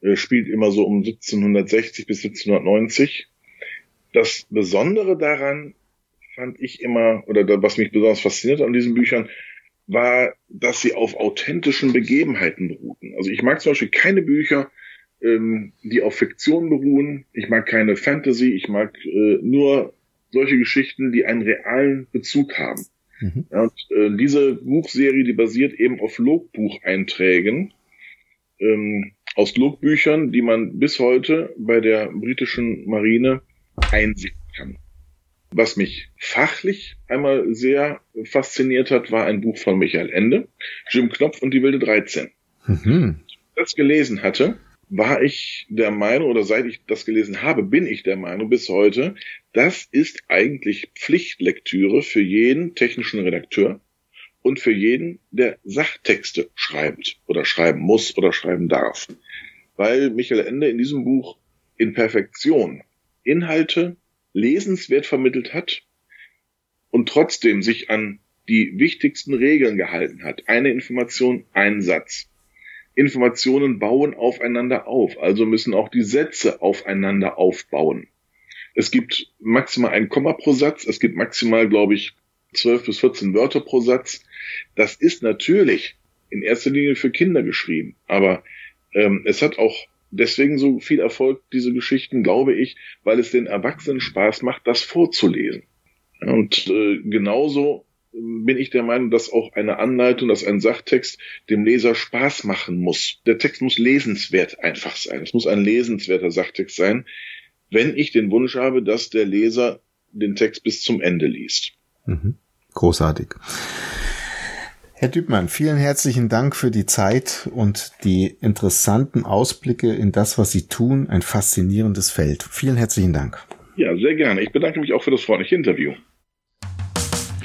Äh, spielt immer so um 1760 bis 1790. Das Besondere daran fand ich immer, oder was mich besonders fasziniert an diesen Büchern, war, dass sie auf authentischen Begebenheiten beruhten. Also ich mag zum Beispiel keine Bücher, ähm, die auf Fiktion beruhen. Ich mag keine Fantasy, ich mag äh, nur solche Geschichten, die einen realen Bezug haben. Mhm. Ja, und, äh, diese Buchserie, die basiert eben auf Logbucheinträgen ähm, aus Logbüchern, die man bis heute bei der britischen Marine einsehen kann. Was mich fachlich einmal sehr fasziniert hat, war ein Buch von Michael Ende, Jim Knopf und die wilde 13. Mhm. das gelesen hatte, war ich der Meinung, oder seit ich das gelesen habe, bin ich der Meinung bis heute, das ist eigentlich Pflichtlektüre für jeden technischen Redakteur und für jeden, der Sachtexte schreibt oder schreiben muss oder schreiben darf. Weil Michael Ende in diesem Buch in Perfektion Inhalte lesenswert vermittelt hat und trotzdem sich an die wichtigsten Regeln gehalten hat. Eine Information, ein Satz. Informationen bauen aufeinander auf, also müssen auch die Sätze aufeinander aufbauen. Es gibt maximal ein Komma pro Satz, es gibt maximal, glaube ich, 12 bis 14 Wörter pro Satz. Das ist natürlich in erster Linie für Kinder geschrieben, aber ähm, es hat auch deswegen so viel Erfolg, diese Geschichten, glaube ich, weil es den Erwachsenen Spaß macht, das vorzulesen. Und äh, genauso bin ich der Meinung, dass auch eine Anleitung, dass ein Sachtext dem Leser Spaß machen muss. Der Text muss lesenswert einfach sein. Es muss ein lesenswerter Sachtext sein, wenn ich den Wunsch habe, dass der Leser den Text bis zum Ende liest. Mhm. Großartig. Herr Dübmann, vielen herzlichen Dank für die Zeit und die interessanten Ausblicke in das, was Sie tun. Ein faszinierendes Feld. Vielen herzlichen Dank. Ja, sehr gerne. Ich bedanke mich auch für das freundliche Interview.